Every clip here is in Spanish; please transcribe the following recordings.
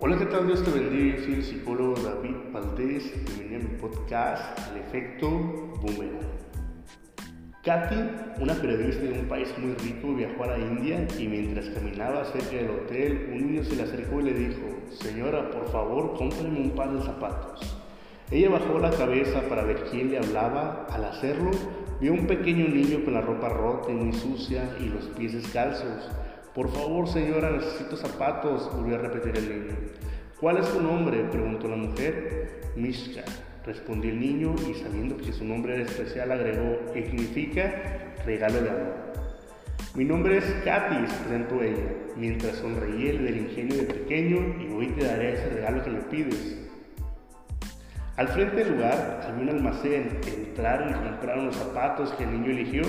Hola, ¿qué tal? Dios te bendiga. Soy el psicólogo David Valdés. Bienvenido a mi podcast, El Efecto Boomerang. Katy, una periodista de un país muy rico, viajó a la India y mientras caminaba cerca del hotel, un niño se le acercó y le dijo, Señora, por favor, cómprame un par de zapatos. Ella bajó la cabeza para ver quién le hablaba. Al hacerlo, vio un pequeño niño con la ropa rota y muy sucia y los pies descalzos. Por favor, señora, necesito zapatos, volvió a repetir el niño. ¿Cuál es su nombre? preguntó la mujer. Mishka, respondió el niño y sabiendo que su nombre era especial agregó, ¿qué significa regalo de amor. Mi nombre es Katy, presentó ella, mientras sonreía el del ingenio de pequeño y hoy te daré ese regalo que me pides. Al frente del lugar había un almacén. Entraron y compraron los zapatos que el niño eligió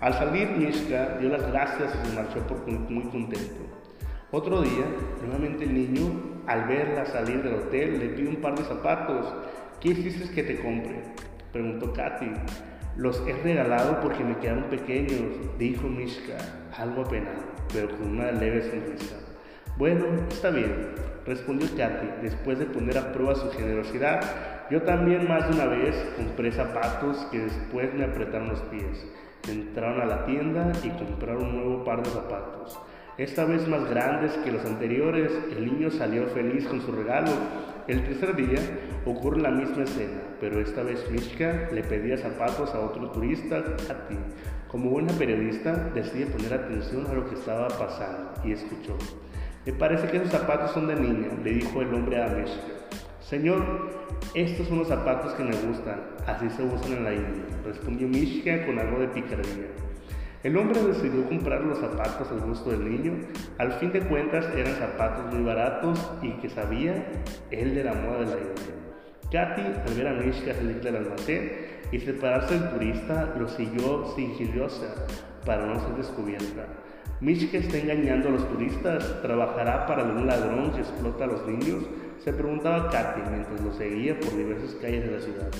al salir, Mishka dio las gracias y se marchó por muy contento. Otro día, nuevamente el niño, al verla salir del hotel, le pide un par de zapatos. ¿Qué hiciste que te compre? Preguntó Katy. Los he regalado porque me quedaron pequeños, dijo Mishka, algo apenado, pero con una leve sonrisa. Bueno, está bien, respondió Katy, después de poner a prueba su generosidad. Yo también más de una vez compré zapatos que después me apretaron los pies. Entraron a la tienda y compraron un nuevo par de zapatos. Esta vez más grandes que los anteriores, el niño salió feliz con su regalo. El tercer día ocurre la misma escena, pero esta vez Mishka le pedía zapatos a otro turista, ti. Como buena periodista, decide poner atención a lo que estaba pasando y escuchó. Me parece que esos zapatos son de niña, le dijo el hombre a Mishka. Señor, estos son los zapatos que me gustan, así se usan en la India, respondió Mishka con algo de picardía. El hombre decidió comprar los zapatos al gusto del niño. Al fin de cuentas eran zapatos muy baratos y que sabía él de la moda de la India. Katy, al ver a Mishka salir del almacén y separarse del turista, lo siguió sigilosa para no ser descubierta. Mishka está engañando a los turistas, trabajará para un ladrón que explota a los niños se preguntaba Katy mientras lo seguía por diversas calles de la ciudad.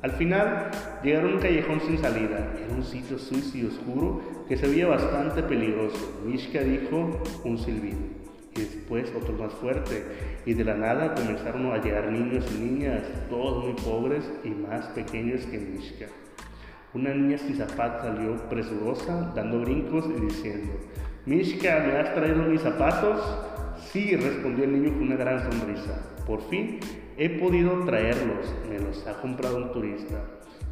Al final llegaron a un callejón sin salida. Era un sitio sucio y oscuro que se veía bastante peligroso. Mishka dijo un silbido y después otro más fuerte. Y de la nada comenzaron a llegar niños y niñas, todos muy pobres y más pequeños que Mishka. Una niña sin zapatos salió presurosa, dando brincos y diciendo, Mishka, ¿me has traído mis zapatos? Sí, respondió el niño con una gran sonrisa. Por fin he podido traerlos, me los ha comprado un turista.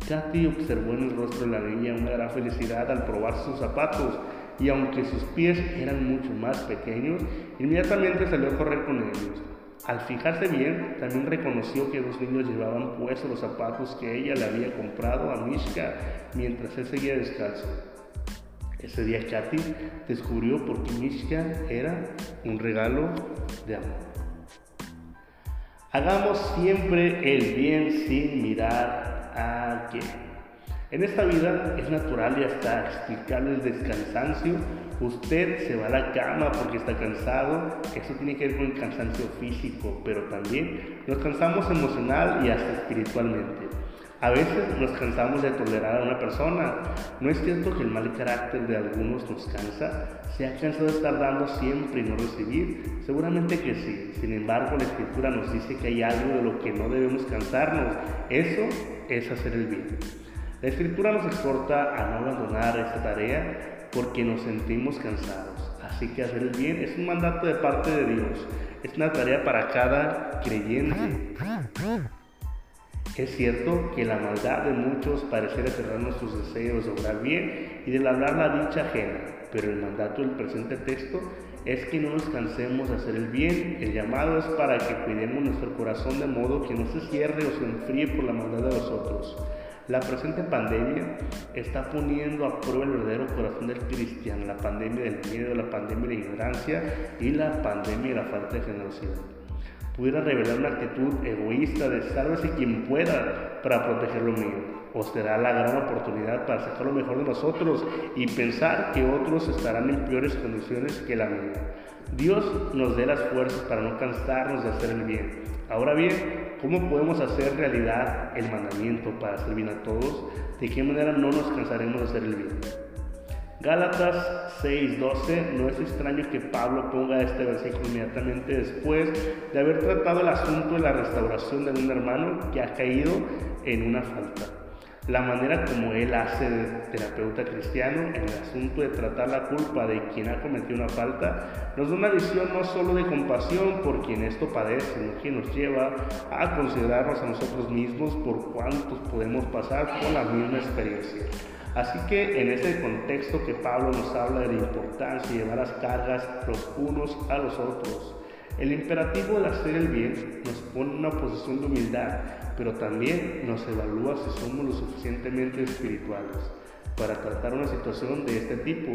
Katy observó en el rostro de la niña una gran felicidad al probar sus zapatos y aunque sus pies eran mucho más pequeños, inmediatamente salió a correr con ellos. Al fijarse bien, también reconoció que dos niños llevaban puestos los zapatos que ella le había comprado a Mishka mientras él seguía descalzo. Ese día Katy descubrió por qué Mishka era un regalo de amor. Hagamos siempre el bien sin mirar a quién. En esta vida es natural y hasta explicable el descansancio. Usted se va a la cama porque está cansado. Eso tiene que ver con el cansancio físico, pero también nos cansamos emocional y hasta espiritualmente. A veces nos cansamos de tolerar a una persona. ¿No es cierto que el mal carácter de algunos nos cansa? ¿Se ha cansado de estar dando siempre y no recibir? Seguramente que sí. Sin embargo, la escritura nos dice que hay algo de lo que no debemos cansarnos. Eso es hacer el bien. La escritura nos exhorta a no abandonar esta tarea porque nos sentimos cansados. Así que hacer el bien es un mandato de parte de Dios. Es una tarea para cada creyente. Es cierto que la maldad de muchos pareciera cerrar nuestros deseos de obrar bien y de labrar la dicha ajena, pero el mandato del presente texto es que no nos cansemos de hacer el bien. El llamado es para que cuidemos nuestro corazón de modo que no se cierre o se enfríe por la maldad de los otros. La presente pandemia está poniendo a prueba el verdadero corazón del cristiano, la pandemia del miedo, la pandemia de ignorancia y la pandemia de la falta de generosidad pudiera revelar una actitud egoísta de sálvese quien pueda para proteger lo mío. O será la gran oportunidad para sacar lo mejor de nosotros y pensar que otros estarán en peores condiciones que la mía. Dios nos dé las fuerzas para no cansarnos de hacer el bien. Ahora bien, ¿cómo podemos hacer realidad el mandamiento para hacer bien a todos? ¿De qué manera no nos cansaremos de hacer el bien? Gálatas 6:12, no es extraño que Pablo ponga este versículo inmediatamente después de haber tratado el asunto de la restauración de un hermano que ha caído en una falta. La manera como él hace de terapeuta cristiano en el asunto de tratar la culpa de quien ha cometido una falta nos da una visión no solo de compasión por quien esto padece, sino que nos lleva a considerarnos a nosotros mismos por cuántos podemos pasar por la misma experiencia. Así que en ese contexto que Pablo nos habla de la importancia de llevar las cargas los unos a los otros, el imperativo de hacer el bien nos pone en una posición de humildad, pero también nos evalúa si somos lo suficientemente espirituales para tratar una situación de este tipo.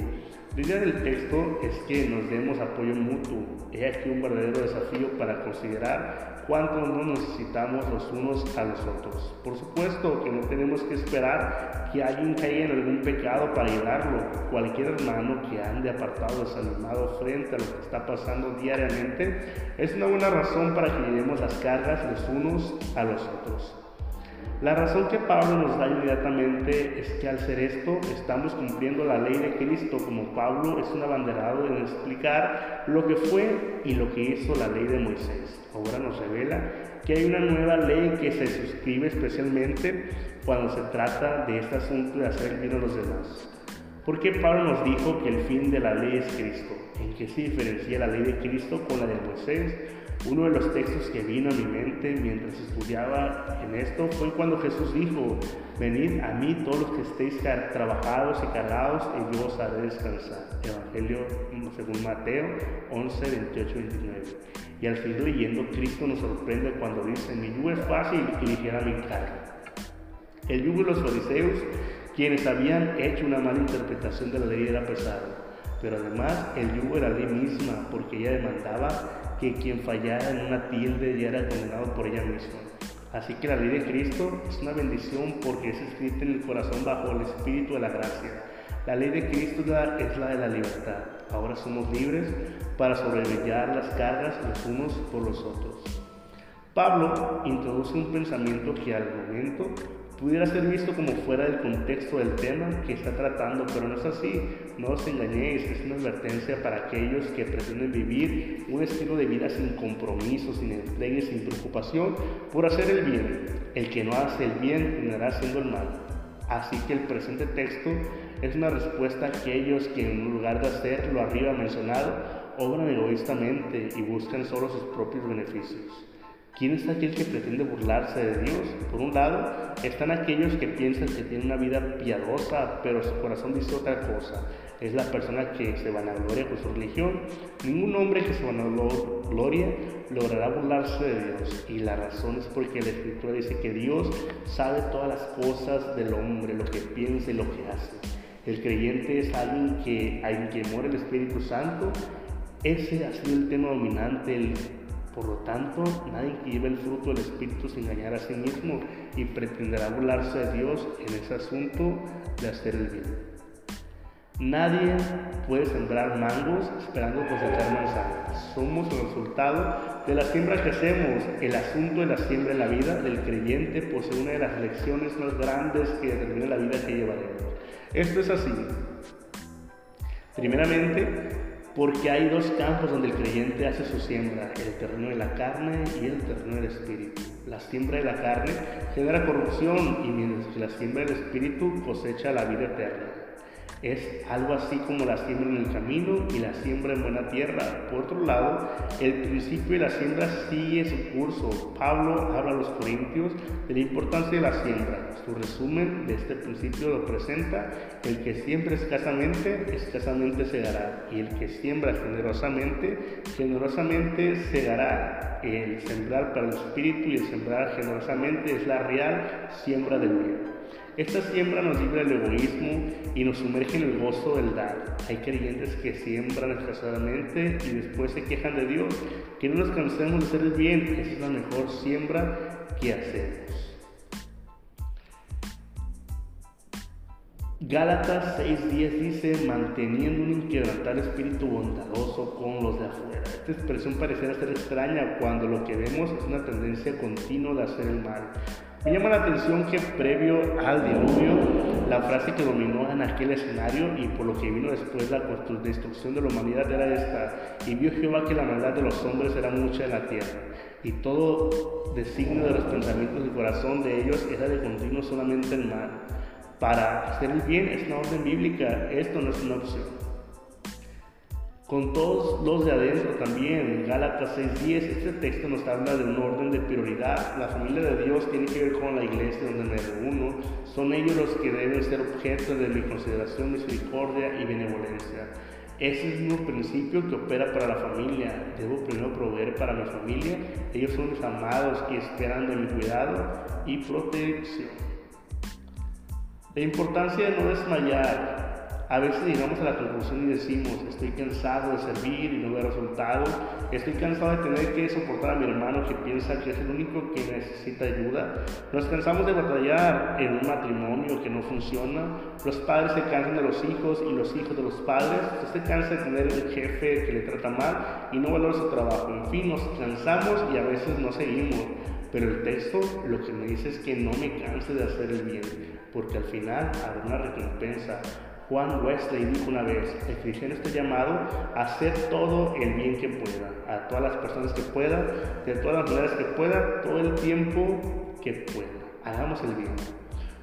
La idea del texto es que nos demos apoyo mutuo. He aquí un verdadero desafío para considerar cuánto nos necesitamos los unos a los otros. Por supuesto que no tenemos que esperar que alguien caiga en algún pecado para ayudarlo. Cualquier hermano que ande apartado, desanimado frente a lo que está pasando diariamente, es una buena razón para que llevemos las cargas los unos a los otros. La razón que Pablo nos da inmediatamente es que al ser esto estamos cumpliendo la ley de Cristo, como Pablo es un abanderado en explicar lo que fue y lo que hizo la ley de Moisés. Ahora nos revela que hay una nueva ley que se suscribe especialmente cuando se trata de este asunto de hacer bien a los demás. ¿Por qué Pablo nos dijo que el fin de la ley es Cristo? ¿En qué se diferencia la ley de Cristo con la de Moisés? Uno de los textos que vino a mi mente mientras estudiaba en esto fue cuando Jesús dijo, venid a mí todos los que estéis trabajados y cargados y yo os haré descansar. Evangelio según Mateo 11, 28, 29. Y al fin leyendo, Cristo nos sorprende cuando dice, mi yugo es fácil y ligera mi carga. El yugo de los fariseos, quienes habían hecho una mala interpretación de la ley, era pesado. Pero además el yugo era la ley misma, porque ella demandaba que quien fallara en una tilde ya era condenado por ella misma. Así que la ley de Cristo es una bendición porque es escrita en el corazón bajo el espíritu de la gracia. La ley de Cristo es la de la libertad. Ahora somos libres para sobrellevar las cargas los unos por los otros. Pablo introduce un pensamiento que al momento pudiera ser visto como fuera del contexto del tema que está tratando, pero no es así. No os engañéis, es una advertencia para aquellos que pretenden vivir un estilo de vida sin compromiso, sin entrega sin preocupación por hacer el bien. El que no hace el bien terminará haciendo el mal. Así que el presente texto es una respuesta a aquellos que en lugar de hacer lo arriba mencionado, obran egoístamente y buscan solo sus propios beneficios. ¿Quién es aquel que pretende burlarse de Dios? Por un lado, están aquellos que piensan que tienen una vida piadosa, pero su corazón dice otra cosa. Es la persona que se vanagloria con su religión. Ningún hombre que se vanagloria logrará burlarse de Dios. Y la razón es porque la Escritura dice que Dios sabe todas las cosas del hombre, lo que piensa y lo que hace. El creyente es alguien que, a quien muere el Espíritu Santo. Ese ha sido el tema dominante, el por lo tanto, nadie que lleve el fruto del Espíritu se engañará a sí mismo y pretenderá burlarse de Dios en ese asunto de hacer el bien. Nadie puede sembrar mangos esperando cosechar manzanas. Somos el resultado de la siembra que hacemos. El asunto de la siembra en la vida del creyente posee una de las lecciones más grandes que determina la vida que llevaremos. Esto es así. Primeramente, porque hay dos campos donde el creyente hace su siembra, el terreno de la carne y el terreno del espíritu. La siembra de la carne genera corrupción y mientras que la siembra del espíritu cosecha la vida eterna. Es algo así como la siembra en el camino y la siembra en buena tierra. Por otro lado, el principio de la siembra sigue su curso. Pablo habla a los corintios de la importancia de la siembra. Su resumen de este principio lo presenta, el que siembra escasamente, escasamente segará, y el que siembra generosamente, generosamente segará. El sembrar para el espíritu y el sembrar generosamente es la real siembra del bien. Esta siembra nos libra del egoísmo y nos sumerge en el gozo del dar. Hay creyentes que siembran escasadamente y después se quejan de Dios. Que no nos cansemos de hacer el bien, esa es la mejor siembra que hacemos. Gálatas 6:10 dice, manteniendo un inquebrantable espíritu bondadoso con los de afuera. Esta expresión pareciera ser extraña cuando lo que vemos es una tendencia continua de hacer el mal. Me llama la atención que previo al diluvio, la frase que dominó en aquel escenario y por lo que vino después la destrucción de la humanidad era esta, y vio Jehová que la maldad de los hombres era mucha en la tierra, y todo designio de los pensamientos del corazón de ellos era de continuo solamente el mal. Para hacer el bien es una orden bíblica, esto no es una opción con todos los de adentro también. Gálatas 6:10, este texto nos habla de un orden de prioridad. La familia de Dios tiene que ver con la iglesia donde me reúno. Son ellos los que deben ser objeto de mi consideración, misericordia y benevolencia. Ese es mismo principio que opera para la familia. Debo primero proveer para mi familia. Ellos son mis amados y esperan de mi cuidado y protección. La importancia de no desmayar a veces llegamos a la conclusión y decimos, estoy cansado de servir y no veo resultados, estoy cansado de tener que soportar a mi hermano que piensa que es el único que necesita ayuda, nos cansamos de batallar en un matrimonio que no funciona, los padres se cansan de los hijos y los hijos de los padres, usted se cansa de tener un jefe que le trata mal y no valora su trabajo, en fin, nos cansamos y a veces no seguimos. Pero el texto lo que me dice es que no me canse de hacer el bien, porque al final habrá una recompensa. Juan Wesley dijo una vez, el cristiano está llamado a hacer todo el bien que pueda, a todas las personas que pueda, de todas las maneras que pueda, todo el tiempo que pueda. Hagamos el bien.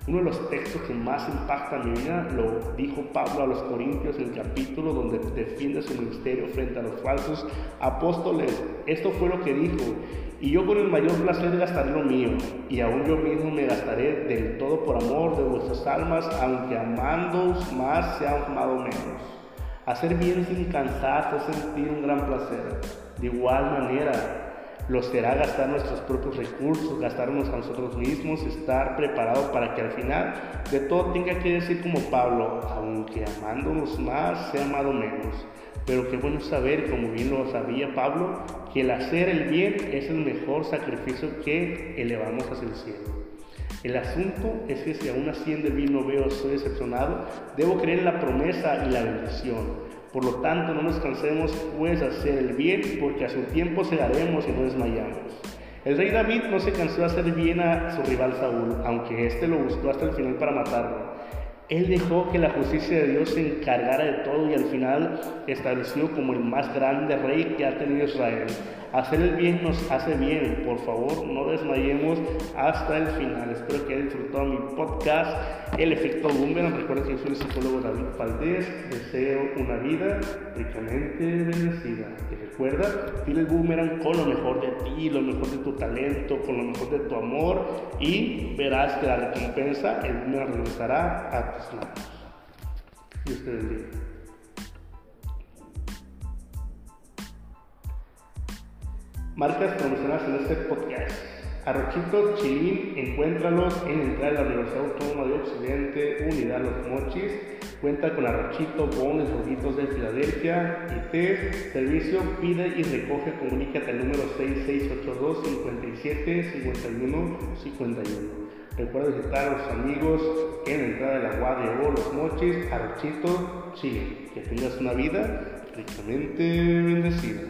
Uno de los textos que más impacta mi vida lo dijo Pablo a los Corintios en el capítulo donde defiende su ministerio frente a los falsos apóstoles. Esto fue lo que dijo. Y yo con el mayor placer gastaré lo mío, y aún yo mismo me gastaré del todo por amor de vuestras almas, aunque amándoos más se han amado menos. Hacer bien sin cansarse es sentir un gran placer. De igual manera, lo será gastar nuestros propios recursos, gastarnos a nosotros mismos, estar preparado para que al final de todo tenga que decir como Pablo, aunque amándonos más, se ha amado menos. Pero qué bueno saber, como bien lo sabía Pablo, que el hacer el bien es el mejor sacrificio que elevamos hacia el cielo. El asunto es que si aún haciendo el bien no veo, soy decepcionado, debo creer en la promesa y la bendición. Por lo tanto, no nos cansemos pues hacer el bien, porque a su tiempo cegaremos y no desmayamos. El rey David no se cansó de hacer bien a su rival Saúl, aunque éste lo buscó hasta el final para matarlo. Él dejó que la justicia de Dios se encargara de todo y al final estableció como el más grande rey que ha tenido Israel. Hacer el bien nos hace bien. Por favor, no desmayemos hasta el final. Espero que hayan disfrutado mi podcast, El Efecto Boomerang. Recuerden que yo soy el psicólogo David Valdés. Deseo una vida ricamente bendecida. Y recuerda, fila el boomerang con lo mejor de ti, lo mejor de tu talento, con lo mejor de tu amor y verás que la recompensa, el boomerang regresará a tus manos. Dios. Marcas promocionadas en este podcast. Arrochito Chilín, encuéntralos en entrada de la Universidad Autónoma de Occidente, Unidad Los Mochis. Cuenta con arrochito, bones, rojitos de Filadelfia y té. Servicio pide y recoge, comunícate al número 6682 57 51 51. Recuerda visitar a los amigos en la entrada de la Guardia o Los Mochis, Arrochito Chilín. Que tengas una vida ricamente bendecida.